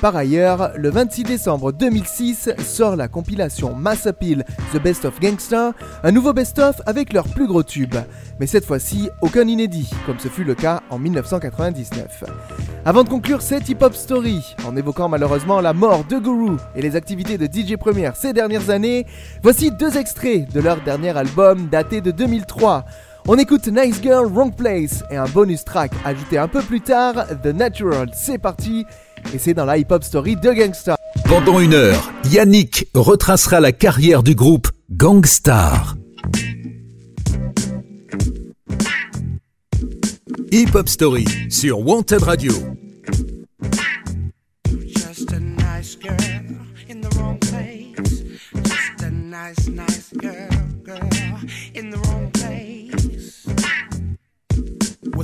Speaker 2: Par ailleurs, le 26 décembre 2006 sort la compilation Mass Appeal The Best of Gangsta, un nouveau best-of avec leur plus gros tubes. Mais cette fois-ci, aucun inédit, comme ce fut le cas en 1999. Avant de conclure cette hip-hop story, en évoquant malheureusement la mort de Guru et les activités de DJ Premier ces dernières années, voici deux extraits de leur dernier album daté de 2003. On écoute Nice Girl Wrong Place et un bonus track ajouté un peu plus tard, The Natural. C'est parti, et c'est dans la hip-hop story de Gangstar.
Speaker 1: Pendant une heure, Yannick retracera la carrière du groupe Gangstar. Hip Hop Story sur Wanted Radio.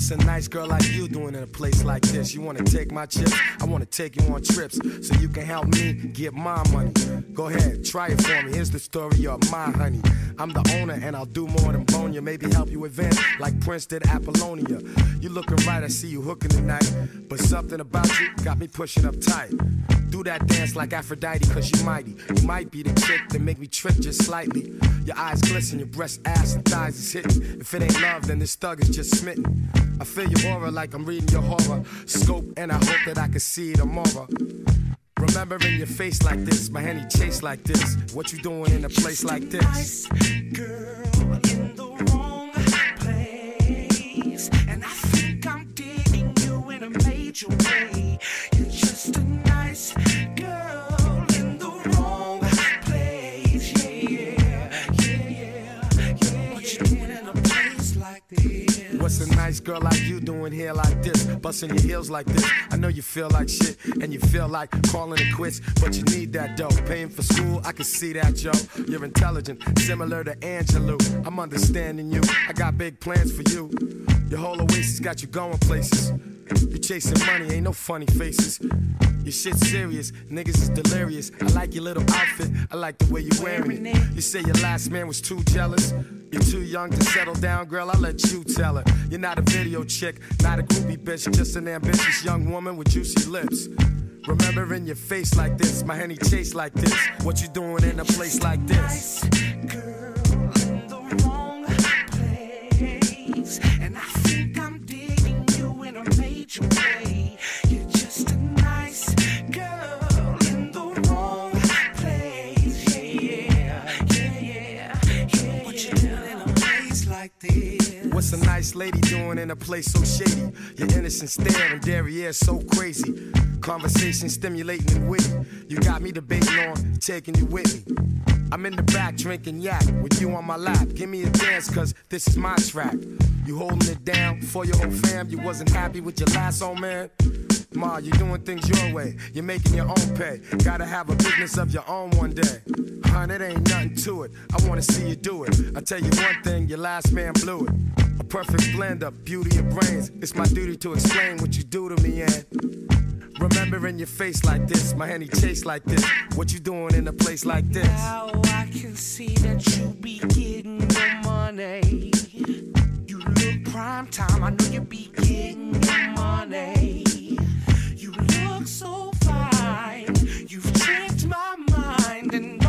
Speaker 3: What's a nice girl like you doing in a place like this? You wanna take my chips? I wanna take you on trips so you can help me get my money. Go ahead, try it for me. Here's the story of my honey. I'm the owner and I'll do more than bone you. Maybe help you advance like Prince did Apollonia. You looking right, I see you hooking tonight. But something about you got me pushing up tight do that dance like Aphrodite, cause you mighty. You might be the chick that make me trip just slightly. Your eyes glisten, your breast, ass, and thighs is hitting. If it ain't love, then this thug is just smitten. I feel your aura like I'm reading your horror scope, and I hope that I can see it tomorrow. Remembering your face like this, my handy chase like this. What you doing in a place like this?
Speaker 10: Girl nice girl like
Speaker 3: you doing hair like this, busting your heels like this. I know you feel like shit and you feel like calling it quits, but you need that dough. Paying for school, I can see that, yo. You're intelligent, similar to Angelou. I'm understanding you. I got big plans for you. Your whole oasis got you going places. You chasing money, ain't no funny faces. Your shit serious, niggas is delirious. I like your little outfit, I like the way you wearing it. You say your last man was too jealous. You're too young to settle down, girl, I'll let you tell it. You're not a video chick, not a groupie bitch, just an ambitious young woman with juicy lips. Remembering your face like this, my honey chase like this. What you doing in a place like this? What's a nice lady doing in a place so shady? Your innocent stare and derriere so crazy. Conversation stimulating and witty. You got me debating on taking you with me. I'm in the back drinking yak with you on my lap. Give me a dance, cause this is my track. You holding it down for your whole fam. You wasn't happy with your last old man. Ma, you're doing things your way. You're making your own pay. Gotta have a business of your own one day. Hun, it ain't nothing to it. I wanna see you do it. I tell you one thing, your last man blew it. A perfect blend of beauty and brains. It's my duty to explain what you do to me and remembering your face like this, my honey chase like this. What you doing in a place like this?
Speaker 10: Now I can see that you be getting the money. You look prime time. I know you be getting the money. You look so fine. You've changed my mind and.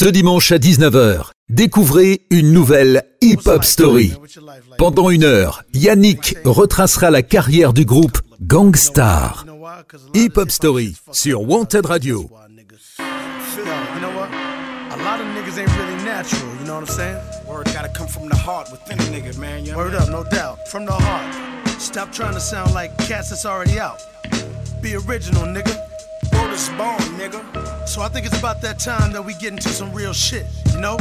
Speaker 1: Ce dimanche à 19h, découvrez une nouvelle Hip Hop Story. Pendant une heure, Yannick retracera la carrière du groupe Gangstar. Hip Hop Story sur Wanted Radio.
Speaker 11: Word Word come from From the the heart heart. man. up, no doubt. Stop trying to sound like cats that's already out. Be original, nigga. is born, nigga. So I think it's about that time that we get into some real shit, you know?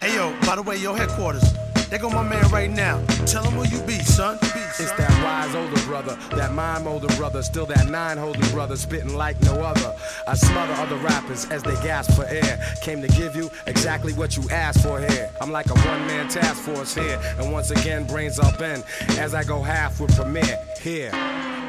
Speaker 11: Hey yo, by the way, your headquarters. they go my man right now. Tell him who you be, son. Be, son.
Speaker 3: It's that wise older brother, that mime older brother, still that nine holding brother, spitting like no other. I smother other rappers as they gasp for air. Came to give you exactly what you asked for here. I'm like a one man task force here, and once again, brains up in as I go half with Premier here.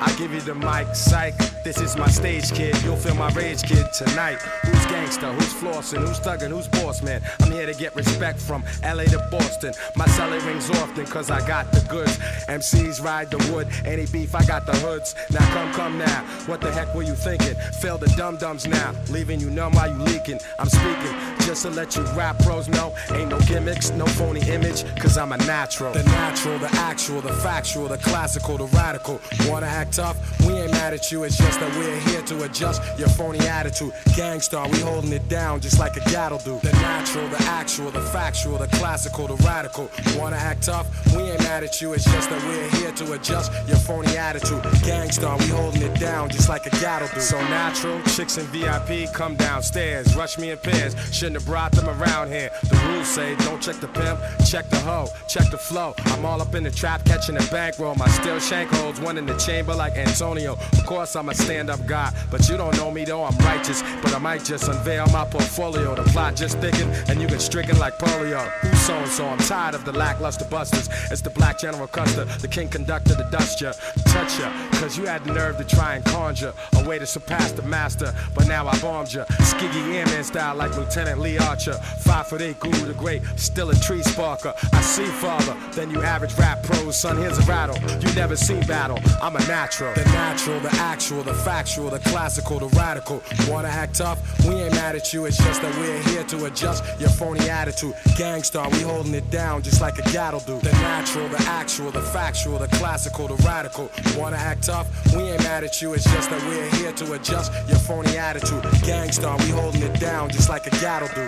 Speaker 3: I give you the mic, psych. This is my stage, kid. You'll feel my rage, kid, tonight. Who's gangster? Who's flossing? Who's thuggin'? Who's boss, man? I'm here to get respect from LA to Boston. My cellar rings often, cause I got the goods. MCs ride the wood. Any beef, I got the hoods. Now come, come now. What the heck were you thinking? Fail the dum dums now. Leaving you numb while you leaking. I'm speaking just to let you rap pros know. Ain't no gimmicks, no phony image, cause I'm a natural. The natural, the actual, the factual, the classical, the radical. Wanna act tough, we ain't mad at you. It's just that we're here to adjust your phony attitude. Gang Starr, we holding it down just like a cattle do. The natural, the actual, the factual, the classical, the radical. Wanna act tough? We ain't mad at you. It's just that we're here to adjust your phony attitude. Gang Starr, we holding it down just like a cattle do. So natural, chicks and VIP come downstairs, rush me in pairs. Shouldn't have brought them around here. The rules say don't check the pimp, check the hoe, check the flow. I'm all up in the trap, catching a bankroll. My steel shank holds one in the chamber like Antonio. Of course, I'm a stand up guy, but you don't know me though, I'm righteous. But I might just unveil my portfolio. The plot just thicken, and you get stricken like polio. Who's so and so? I'm tired of the lackluster busters. It's the black General Custer, the king conductor, the duster, touch ya. Cause you had the nerve to try and conjure a way to surpass the master, but now I bombed ya. Skiggy Airman style like Lieutenant Lee Archer. Five foot eight, guru the great, still a tree sparker. I see farther than you average rap pros. Son, here's a rattle. You never seen battle. I'm a natural the natural, the actual, the factual, the classical, the radical. Wanna act tough? We ain't mad at you. It's just that we're here to adjust your phony attitude. Gang Starr, we holding it down just like a gattle do. The natural, the actual, the factual, the classical, the radical. Wanna act tough? We ain't mad at you. It's just that we're here to adjust your phony attitude. Gang Starr, we holding it down just like a gattle do.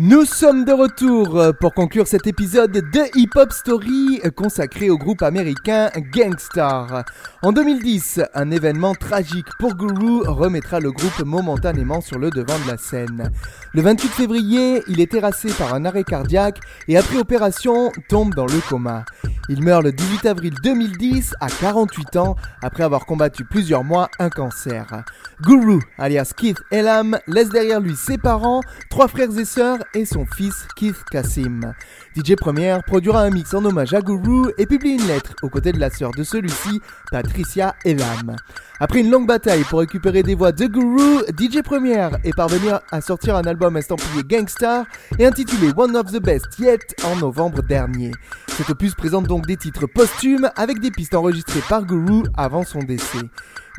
Speaker 2: Nous sommes de retour pour conclure cet épisode de Hip Hop Story consacré au groupe américain Gangstar. En 2010, un événement tragique pour Guru remettra le groupe momentanément sur le devant de la scène. Le 28 février, il est terrassé par un arrêt cardiaque et après opération tombe dans le coma. Il meurt le 18 avril 2010 à 48 ans après avoir combattu plusieurs mois un cancer. Guru, alias Keith Elam, laisse derrière lui ses parents, trois frères et sœurs et son fils Keith Kasim. DJ Première produira un mix en hommage à Guru et publie une lettre aux côtés de la sœur de celui-ci, Patricia Elam. Après une longue bataille pour récupérer des voix de Guru, DJ Première est parvenu à sortir un album estampillé Gangstar et intitulé One of the Best Yet en novembre dernier. Cet opus présente donc des titres posthumes avec des pistes enregistrées par Guru avant son décès.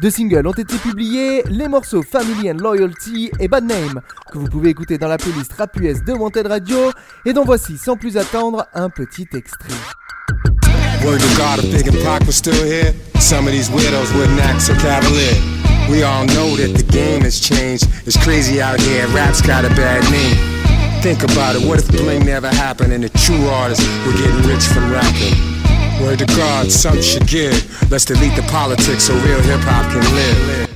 Speaker 2: Deux singles ont été publiés, les morceaux Family and Loyalty et Bad Name, que vous pouvez écouter dans la playlist Rap US de Wanted Radio, et dont voici sans plus attendre un petit extrait.
Speaker 12: Word to God, if Big and Pac was still here, some of these widows wouldn't act so cavalier. We all know that the game has changed. It's crazy out here, rap's got a bad name. Think about it, what if blame never happened and the true artists were getting rich from rapping? Word to God, some should give. Let's delete the politics so real hip hop can live.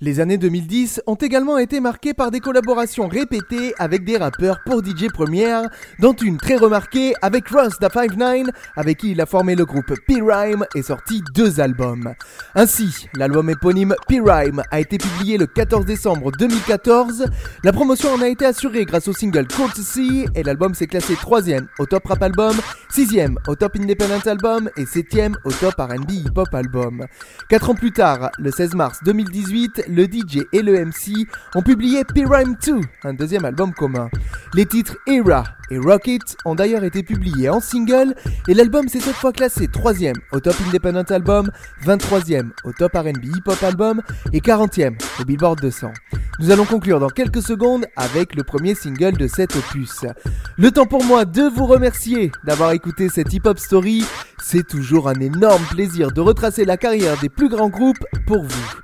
Speaker 2: Les années 2010 ont également été marquées par des collaborations répétées avec des rappeurs pour DJ Première, dont une très remarquée avec Russ da 59, avec qui il a formé le groupe P-Rhyme et sorti deux albums. Ainsi, l'album éponyme P-Rhyme a été publié le 14 décembre 2014. La promotion en a été assurée grâce au single Courtesy et l'album s'est classé 3 au top rap album, sixième au top independent album et septième au top RB hip hop album. Quatre ans plus tard, le 16 mars 2018, le DJ et le MC ont publié P-Rhyme 2, un deuxième album commun. Les titres Era et Rocket ont d'ailleurs été publiés en single et l'album s'est cette fois classé 3 au Top Independent Album, 23ème au Top RB Hip Hop Album et 40ème au Billboard 200. Nous allons conclure dans quelques secondes avec le premier single de cet opus. Le temps pour moi de vous remercier d'avoir écouté cette Hip Hop Story. C'est toujours un énorme plaisir de retracer la carrière des plus grands groupes pour vous.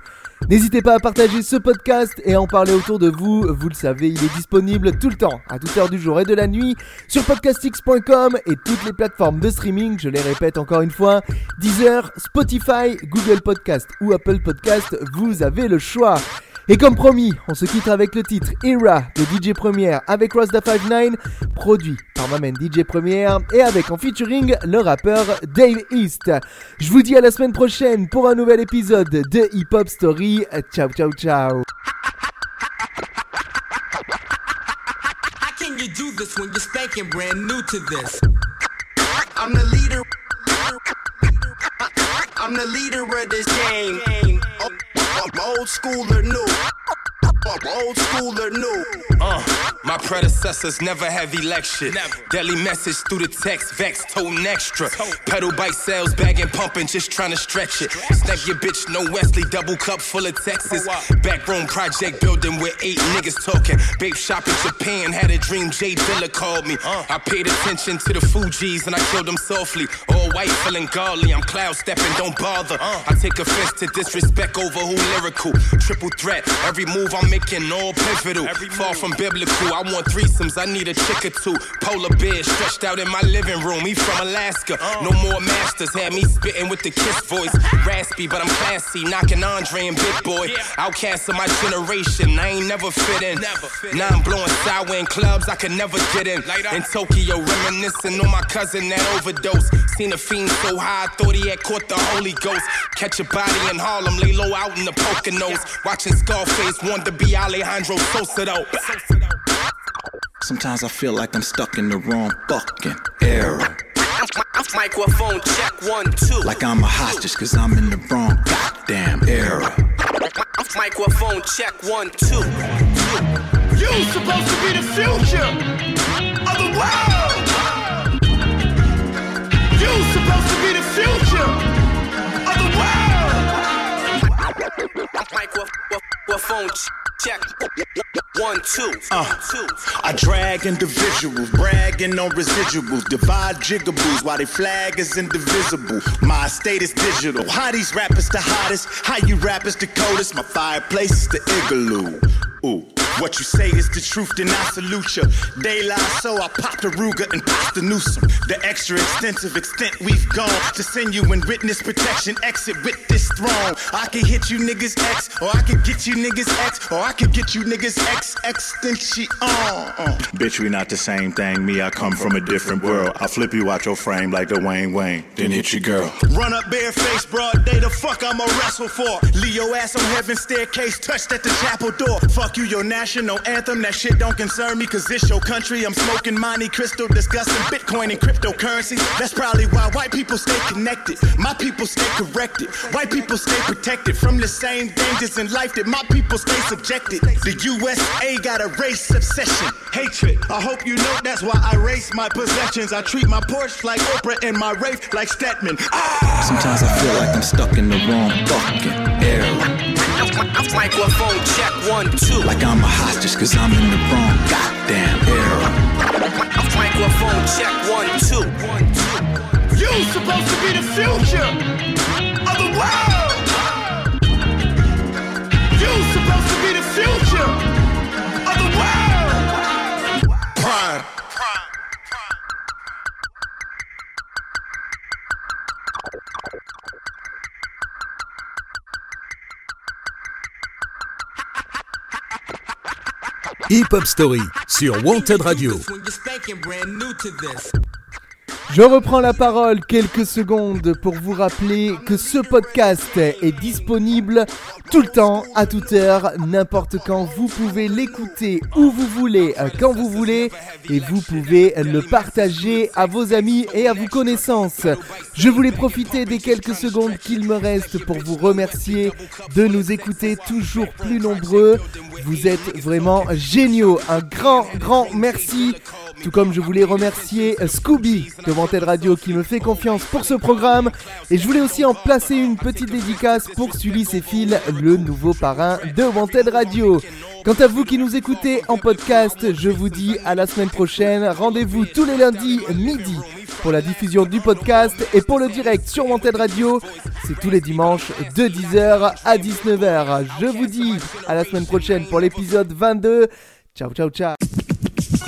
Speaker 2: N'hésitez pas à partager ce podcast et à en parler autour de vous. Vous le savez, il est disponible tout le temps, à toute heure du jour et de la nuit, sur podcastx.com et toutes les plateformes de streaming. Je les répète encore une fois Deezer, Spotify, Google Podcast ou Apple Podcast. Vous avez le choix. Et comme promis, on se quitte avec le titre Era de DJ Première avec Rasta59, produit par ma main DJ Première et avec en featuring le rappeur Dave East. Je vous dis à la semaine prochaine pour un nouvel épisode de Hip Hop Story. Ciao, ciao, ciao.
Speaker 13: the Old school or new. Old school or new?
Speaker 14: Uh, my predecessors never have election. Never. Deadly message through the text, vex, toting extra. Pedal bike sales, bagging, pumping, just trying to stretch it. Snap your bitch, no Wesley, double cup full of Texas. Backroom project building with eight niggas talking. Babe shop in Japan, had a dream, J Dilla called me. Uh, I paid attention to the Fugees and I killed them softly. All white, feeling godly, I'm cloud stepping, don't bother. Uh, I take offense to disrespect over who lyrical. Triple threat, every move I'm Making all pivotal. Far from biblical, I want threesomes, I need a chick or two. Polar bear stretched out in my living room, he from Alaska. Uh. No more masters, had me spitting with the kiss voice. Raspy, but I'm classy, knocking Andre and Big Boi. Outcast of my generation, I ain't never fit in. Now I'm blowing sour in clubs I could never get in. In Tokyo, reminiscing on my cousin that overdose. Seen a fiend so high, I thought he had caught the Holy Ghost. Catch a body in Harlem, lay low out in the Poconos. Watching Scarface, wanted to be be Alejandro Sosa though.
Speaker 5: Sometimes I feel like I'm stuck in the wrong fucking era.
Speaker 13: Microphone check one, two.
Speaker 5: Like I'm a hostage, cause I'm in the wrong goddamn era.
Speaker 13: Microphone check one, two.
Speaker 11: You supposed to be the future of the world. You supposed to be the future of the world.
Speaker 13: Microphone. Check. One, two.
Speaker 15: Uh, two. I drag individuals, bragging on residuals. Divide jigaboos while they flag is indivisible. My state is digital. How these rappers the hottest? How you rappers the coldest? My fireplace is the igloo. Ooh. What you say is the truth, then I salute you. Daylight, so I popped the Ruger and popped the Newsome. The extra extensive extent we've gone to send you in witness protection. Exit with this throne. I can hit you niggas X, or I can get you niggas X, or I can get you niggas X extension. Bitch, we not the same thing. Me, I come from a different world. I flip you out your frame like the Wayne Wayne, then hit your girl. Run up bare face, broad day. The fuck I'ma wrestle for? Leo ass on heaven staircase, touched at the chapel door. Fuck you, your natural national anthem. That shit don't concern me, cause it's your country. I'm smoking Monte crystal, discussing Bitcoin and cryptocurrency. That's probably why white people stay connected. My people stay corrected. White people stay protected from the same dangers in life that my people stay subjected. The USA got a race obsession, hatred. I hope you know that's why I race my possessions. I treat my Porsche like Oprah and my Wraith like Stedman. Ah!
Speaker 5: Sometimes I feel like I'm stuck in the wrong fucking era.
Speaker 13: Microphone check one, two.
Speaker 5: Like I'm a hostage, cause I'm in the wrong goddamn era.
Speaker 13: Microphone check one, two. One, two.
Speaker 11: You supposed to be the future of the world. You supposed to be the future of the world.
Speaker 15: Prime.
Speaker 16: Hip Hop Story sur Wanted Radio.
Speaker 2: Je reprends la parole quelques secondes pour vous rappeler que ce podcast est disponible tout le temps, à toute heure, n'importe quand. Vous pouvez l'écouter où vous voulez, euh, quand vous voulez, et vous pouvez le partager à vos amis et à vos connaissances. Je voulais profiter des quelques secondes qu'il me reste pour vous remercier de nous écouter toujours plus nombreux. Vous êtes vraiment géniaux. Un grand, grand merci. Tout comme je voulais remercier Scooby de Wanted Radio qui me fait confiance pour ce programme. Et je voulais aussi en placer une petite dédicace pour Sully Céphile, le nouveau parrain de Wanted Radio. Quant à vous qui nous écoutez en podcast, je vous dis à la semaine prochaine. Rendez-vous tous les lundis midi pour la diffusion du podcast et pour le direct sur Wanted Radio. C'est tous les dimanches de 10h à 19h. Je vous dis à la semaine prochaine pour l'épisode 22. Ciao, ciao, ciao.